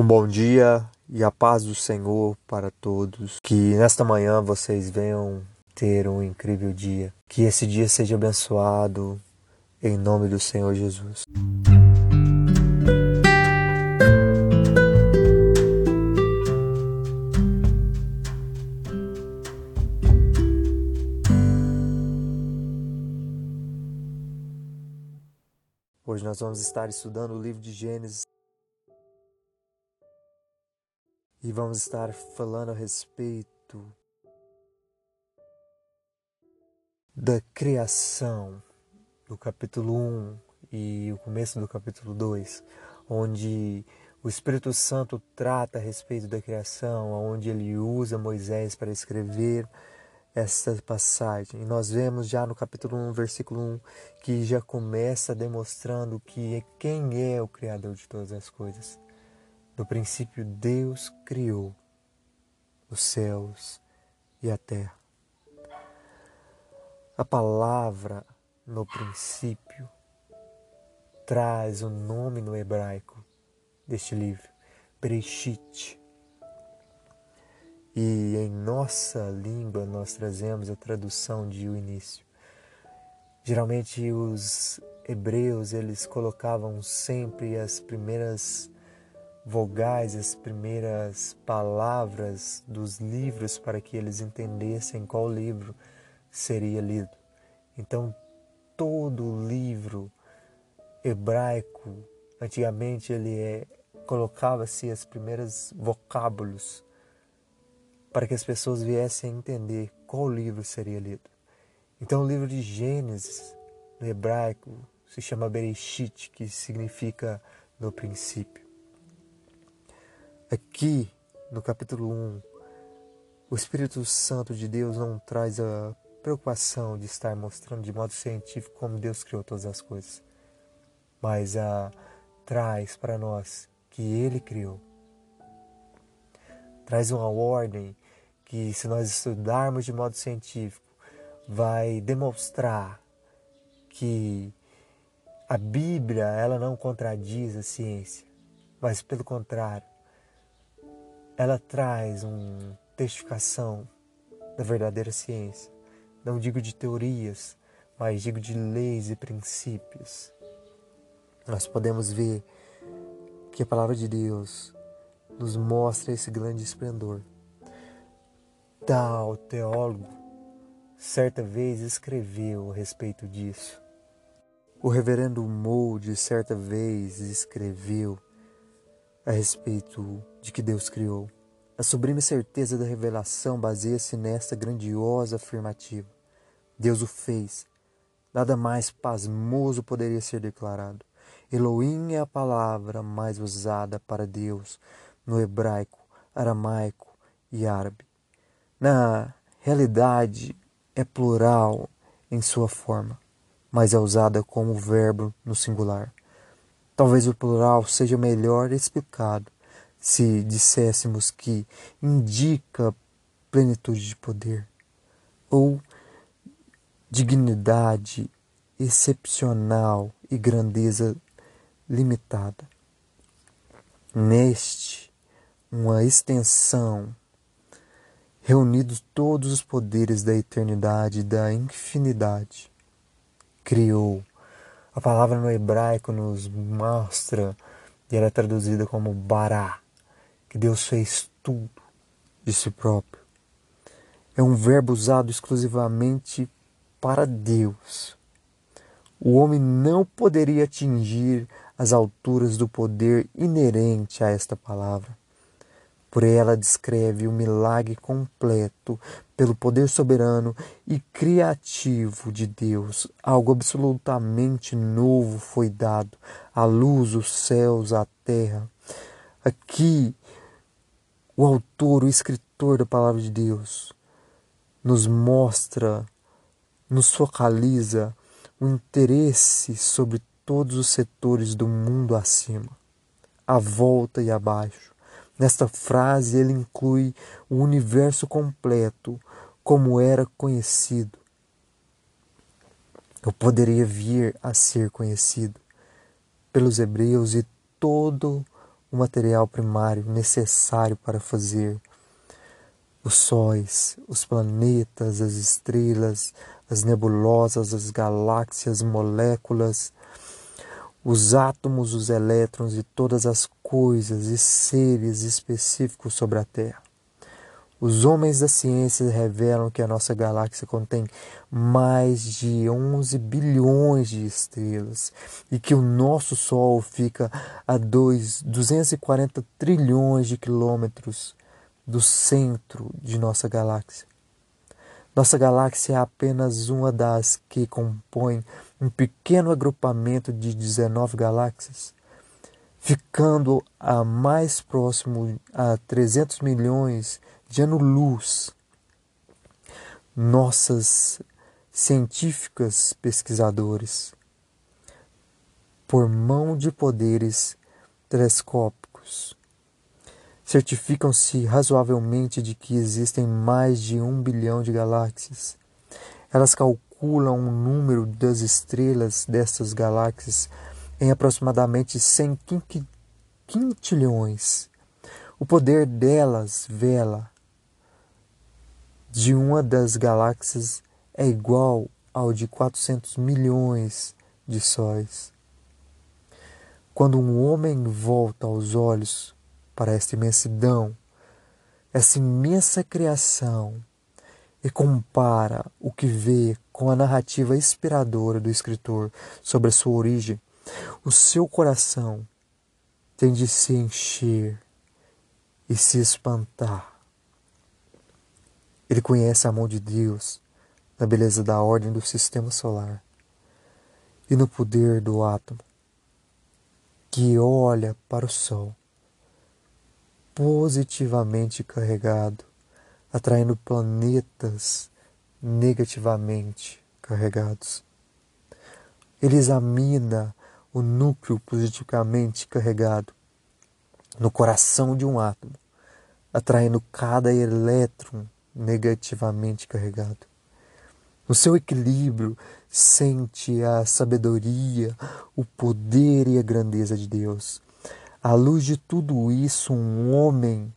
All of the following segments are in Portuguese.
Um bom dia e a paz do Senhor para todos. Que nesta manhã vocês venham ter um incrível dia. Que esse dia seja abençoado em nome do Senhor Jesus. Hoje nós vamos estar estudando o livro de Gênesis e vamos estar falando a respeito da criação do capítulo 1 e o começo do capítulo 2, onde o Espírito Santo trata a respeito da criação, onde ele usa Moisés para escrever essa passagem. E nós vemos já no capítulo 1, versículo 1, que já começa demonstrando que é quem é o Criador de todas as coisas. No princípio, Deus criou os céus e a terra. A palavra no princípio traz o um nome no hebraico deste livro, Bereshit. E em nossa língua nós trazemos a tradução de o início. Geralmente os hebreus eles colocavam sempre as primeiras vogais, as primeiras palavras dos livros para que eles entendessem qual livro seria lido. Então, todo livro hebraico, antigamente ele é, colocava-se as primeiras vocábulos para que as pessoas viessem a entender qual livro seria lido. Então, o livro de Gênesis, no hebraico, se chama Bereshit, que significa no princípio. Aqui, no capítulo 1, o Espírito Santo de Deus não traz a preocupação de estar mostrando de modo científico como Deus criou todas as coisas, mas a traz para nós que Ele criou. Traz uma ordem que, se nós estudarmos de modo científico, vai demonstrar que a Bíblia ela não contradiz a ciência, mas pelo contrário, ela traz uma testificação da verdadeira ciência. Não digo de teorias, mas digo de leis e princípios. Nós podemos ver que a palavra de Deus nos mostra esse grande esplendor. Tal teólogo certa vez escreveu a respeito disso. O reverendo Mould certa vez escreveu a respeito de que Deus criou. A sublime certeza da revelação baseia-se nesta grandiosa afirmativa. Deus o fez. Nada mais pasmoso poderia ser declarado. Elohim é a palavra mais usada para Deus no hebraico, aramaico e árabe. Na realidade, é plural em sua forma, mas é usada como verbo no singular. Talvez o plural seja melhor explicado se disséssemos que indica plenitude de poder ou dignidade excepcional e grandeza limitada. Neste, uma extensão, reunidos todos os poderes da eternidade e da infinidade, criou a palavra no hebraico nos mostra, e ela é traduzida como bará, que Deus fez tudo de si próprio. É um verbo usado exclusivamente para Deus. O homem não poderia atingir as alturas do poder inerente a esta palavra. Por ela descreve o milagre completo pelo poder soberano e criativo de Deus. Algo absolutamente novo foi dado: a luz, os céus, a terra. Aqui, o autor, o escritor da palavra de Deus, nos mostra, nos focaliza o interesse sobre todos os setores do mundo acima, à volta e abaixo Nesta frase, ele inclui o universo completo como era conhecido. Eu poderia vir a ser conhecido pelos hebreus e todo o material primário necessário para fazer os sóis, os planetas, as estrelas, as nebulosas, as galáxias, moléculas, os átomos, os elétrons e todas as coisas e seres específicos sobre a Terra. Os homens da ciência revelam que a nossa galáxia contém mais de 11 bilhões de estrelas e que o nosso Sol fica a 2, 240 trilhões de quilômetros do centro de nossa galáxia. Nossa galáxia é apenas uma das que compõem um pequeno agrupamento de 19 galáxias, ficando a mais próximo a 300 milhões de ano-luz. Nossas científicas pesquisadores, por mão de poderes telescópicos, certificam-se razoavelmente de que existem mais de um bilhão de galáxias. Elas calculam o número das estrelas destas galáxias em aproximadamente 100 quintilhões. O poder delas vela de uma das galáxias é igual ao de 400 milhões de sóis. Quando um homem volta os olhos para esta imensidão, essa imensa criação, e compara o que vê com a narrativa inspiradora do escritor sobre a sua origem, o seu coração tem de se encher e se espantar. Ele conhece a mão de Deus na beleza da ordem do sistema solar e no poder do átomo que olha para o Sol positivamente carregado, atraindo planetas negativamente carregados. Ele examina o núcleo positivamente carregado no coração de um átomo, atraindo cada elétron negativamente carregado. No seu equilíbrio, sente a sabedoria, o poder e a grandeza de Deus. À luz de tudo isso, um homem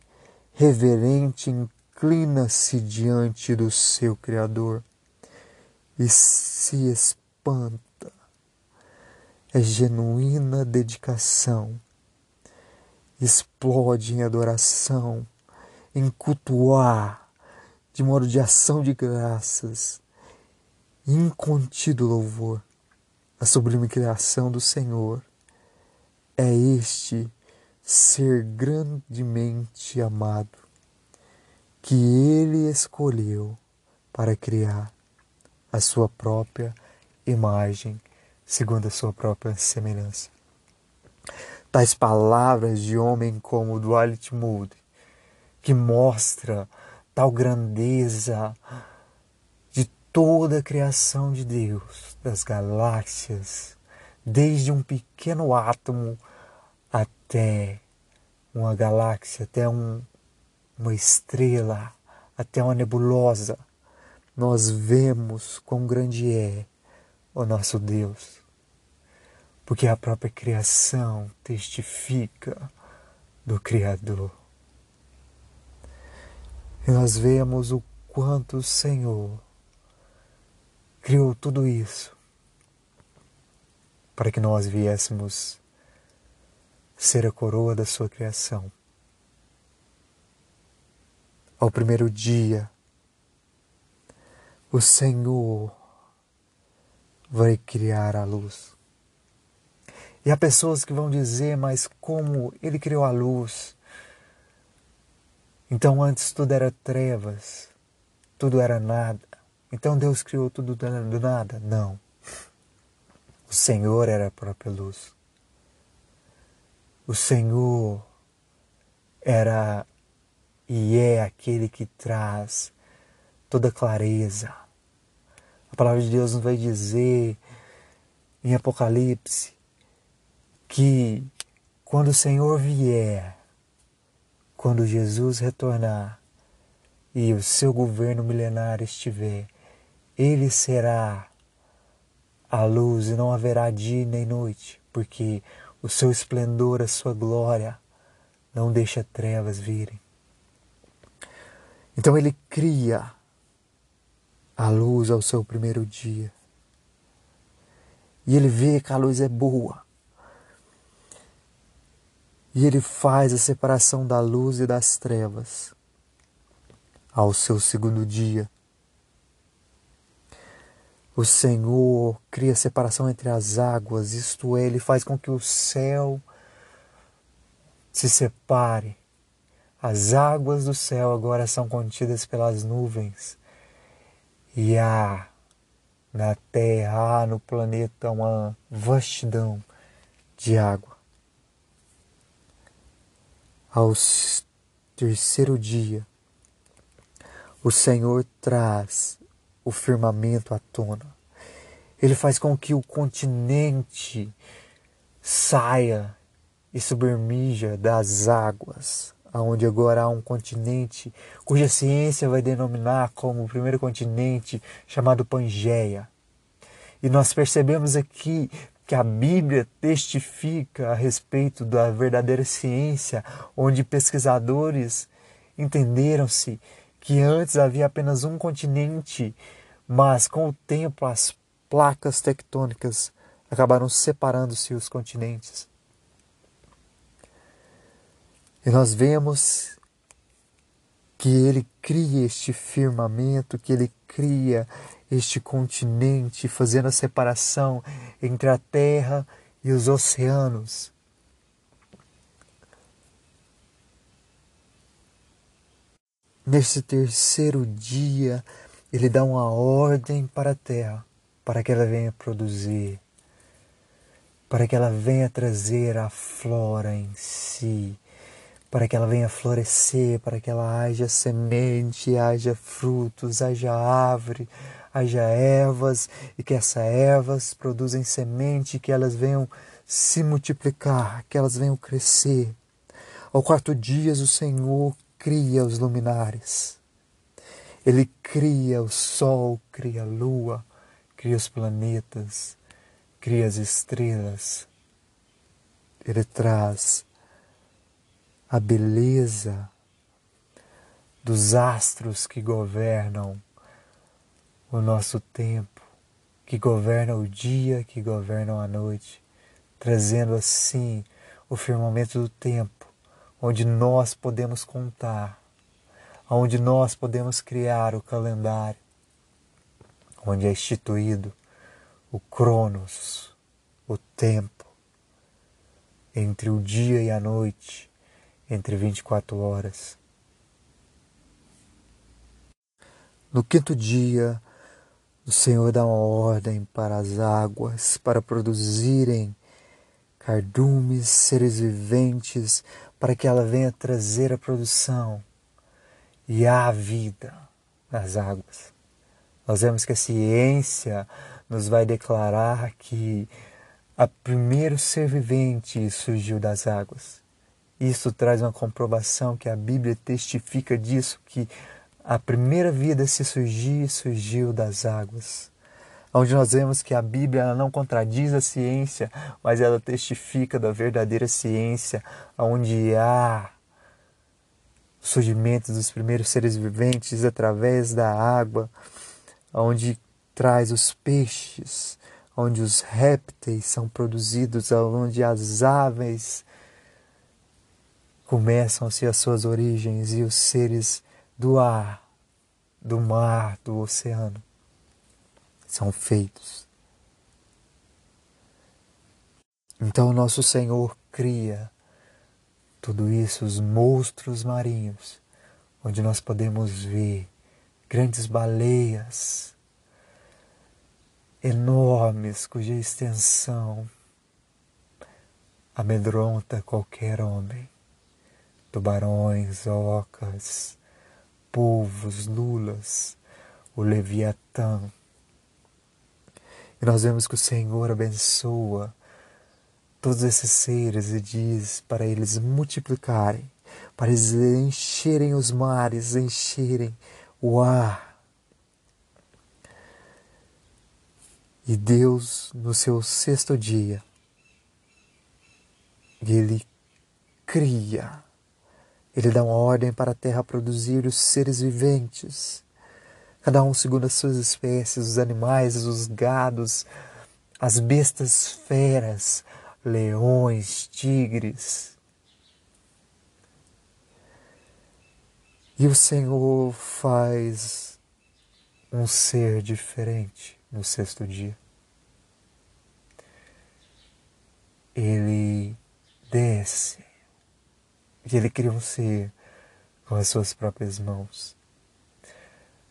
reverente inclina-se diante do seu Criador e se espanta. É genuína dedicação, explode em adoração, em cultuar de modo de ação de graças, incontido louvor, a sublime criação do Senhor. É este ser grandemente amado que ele escolheu para criar a sua própria imagem, segundo a sua própria semelhança. Tais palavras de homem como Dwight Moody, que mostra tal grandeza de toda a criação de Deus, das galáxias, desde um pequeno átomo até uma galáxia, até um, uma estrela, até uma nebulosa, nós vemos quão grande é o nosso Deus. Porque a própria criação testifica do Criador. E nós vemos o quanto o Senhor criou tudo isso para que nós viéssemos ser a coroa da sua criação. Ao primeiro dia, o Senhor vai criar a luz. E há pessoas que vão dizer, mas como ele criou a luz? Então antes tudo era trevas, tudo era nada. Então Deus criou tudo do nada? Não. O Senhor era a própria luz. O Senhor era e é aquele que traz toda clareza. A palavra de Deus nos vai dizer em Apocalipse que quando o Senhor vier, quando Jesus retornar e o seu governo milenar estiver, ele será a luz e não haverá dia nem noite, porque o seu esplendor, a sua glória não deixa trevas virem. Então ele cria a luz ao seu primeiro dia. E ele vê que a luz é boa. E ele faz a separação da luz e das trevas ao seu segundo dia. O Senhor cria separação entre as águas, isto é, ele faz com que o céu se separe. As águas do céu agora são contidas pelas nuvens. E há na terra, há no planeta uma vastidão de água. Ao terceiro dia, o Senhor traz o firmamento à tona. Ele faz com que o continente saia e submerja das águas, aonde agora há um continente cuja ciência vai denominar como o primeiro continente chamado Pangeia. E nós percebemos aqui que a Bíblia testifica a respeito da verdadeira ciência, onde pesquisadores entenderam-se que antes havia apenas um continente, mas com o tempo as placas tectônicas acabaram separando-se os continentes. E nós vemos que ele cria este firmamento, que ele cria este continente, fazendo a separação entre a terra e os oceanos. Nesse terceiro dia, ele dá uma ordem para a terra, para que ela venha produzir, para que ela venha trazer a flora em si, para que ela venha florescer, para que ela haja semente, haja frutos, haja árvore, haja ervas, e que essas ervas produzem semente, que elas venham se multiplicar, que elas venham crescer. Ao quarto dia, o Senhor cria os luminares. Ele cria o sol, cria a lua, cria os planetas, cria as estrelas. Ele traz a beleza dos astros que governam o nosso tempo, que governam o dia, que governam a noite, trazendo assim o firmamento do tempo onde nós podemos contar, onde nós podemos criar o calendário, onde é instituído o Cronos, o tempo, entre o dia e a noite, entre 24 horas. No quinto dia, o Senhor dá uma ordem para as águas para produzirem cardumes, seres viventes, para que ela venha trazer a produção e a vida nas águas. Nós vemos que a ciência nos vai declarar que o primeiro ser vivente surgiu das águas. Isso traz uma comprovação que a Bíblia testifica disso, que a primeira vida se surgir surgiu das águas onde nós vemos que a Bíblia não contradiz a ciência, mas ela testifica da verdadeira ciência, onde há surgimento dos primeiros seres viventes através da água, onde traz os peixes, onde os répteis são produzidos, onde as aves começam-se as suas origens e os seres do ar, do mar, do oceano são feitos. Então, nosso Senhor cria tudo isso, os monstros marinhos, onde nós podemos ver grandes baleias enormes, cuja extensão amedronta qualquer homem. Tubarões, ocas, polvos, lulas, o leviatã, e nós vemos que o Senhor abençoa todos esses seres e diz para eles multiplicarem, para eles encherem os mares, encherem o ar. E Deus, no seu sexto dia, ele cria Ele dá uma ordem para a terra produzir os seres viventes, cada um segundo as suas espécies, os animais, os gados, as bestas feras, leões, tigres. E o Senhor faz um ser diferente no sexto dia. Ele desce e ele cria um ser com as suas próprias mãos.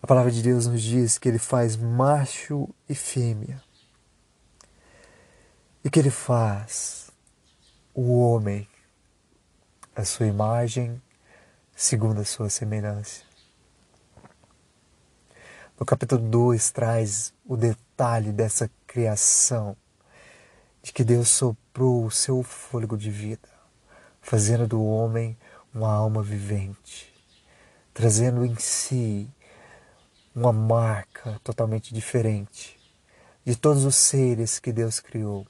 A palavra de Deus nos diz que ele faz macho e fêmea. E que ele faz o homem a sua imagem, segundo a sua semelhança. No capítulo 2 traz o detalhe dessa criação, de que Deus soprou o seu fôlego de vida, fazendo do homem uma alma vivente, trazendo em si uma marca totalmente diferente de todos os seres que Deus criou.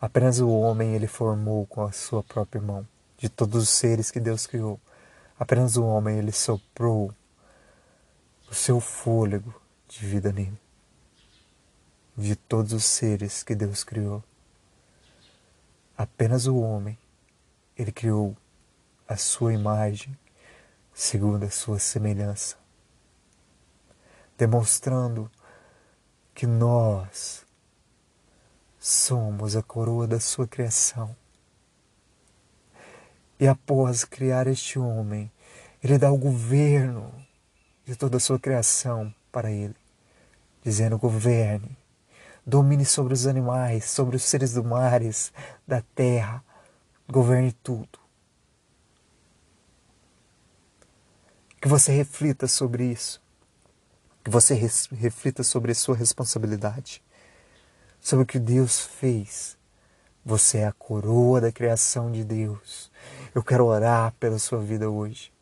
Apenas o homem ele formou com a sua própria mão. De todos os seres que Deus criou, apenas o homem ele soprou o seu fôlego de vida nele. De todos os seres que Deus criou, apenas o homem ele criou a sua imagem segundo a sua semelhança, demonstrando que nós Somos a coroa da sua criação. E após criar este homem, ele dá o governo de toda a sua criação para ele, dizendo: governe, domine sobre os animais, sobre os seres do mares, da terra, governe tudo. Que você reflita sobre isso, que você reflita sobre a sua responsabilidade sobre o que Deus fez. Você é a coroa da criação de Deus. Eu quero orar pela sua vida hoje.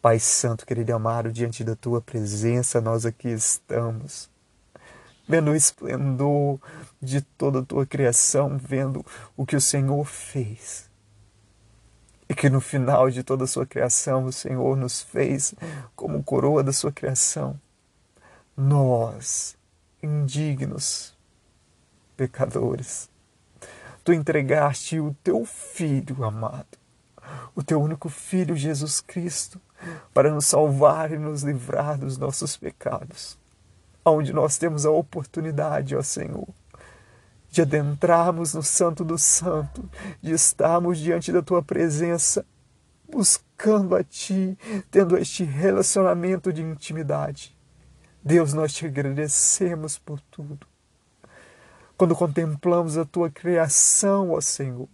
Pai Santo, querido amado, diante da tua presença nós aqui estamos. Vendo o esplendor de toda a tua criação, vendo o que o Senhor fez. E que no final de toda a sua criação, o Senhor nos fez como coroa da sua criação. Nós, indignos, pecadores. Tu entregaste o teu filho amado, o teu único filho Jesus Cristo, para nos salvar e nos livrar dos nossos pecados. Onde nós temos a oportunidade, ó Senhor, de adentrarmos no Santo do Santo, de estarmos diante da tua presença, buscando a ti, tendo este relacionamento de intimidade. Deus, nós te agradecemos por tudo. Quando contemplamos a tua criação, ó Senhor,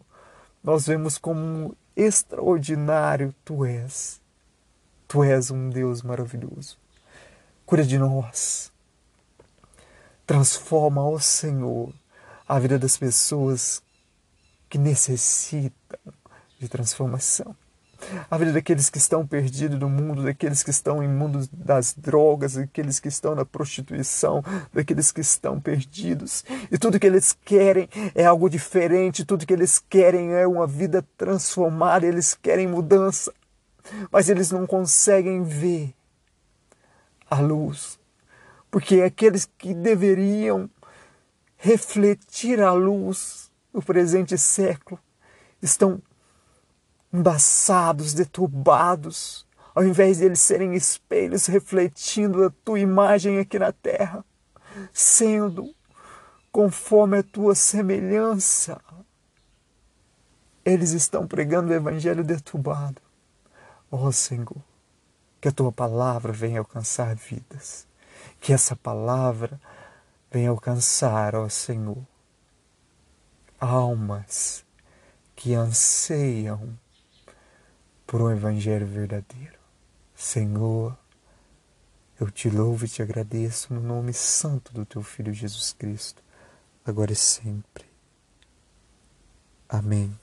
nós vemos como extraordinário tu és. Tu és um Deus maravilhoso. Cura de nós. Transforma, ó Senhor, a vida das pessoas que necessitam de transformação a vida daqueles que estão perdidos no mundo, daqueles que estão em mundo das drogas, daqueles que estão na prostituição, daqueles que estão perdidos. E tudo que eles querem é algo diferente, tudo que eles querem é uma vida transformada, eles querem mudança, mas eles não conseguem ver a luz, porque aqueles que deveriam refletir a luz no presente século estão embaçados, deturbados, ao invés de eles serem espelhos refletindo a tua imagem aqui na terra, sendo conforme a tua semelhança. Eles estão pregando o evangelho deturbado. Ó oh, Senhor, que a tua palavra venha alcançar vidas, que essa palavra venha alcançar, ó oh Senhor, almas que anseiam por um Evangelho verdadeiro. Senhor, eu te louvo e te agradeço no nome santo do teu Filho Jesus Cristo, agora e sempre. Amém.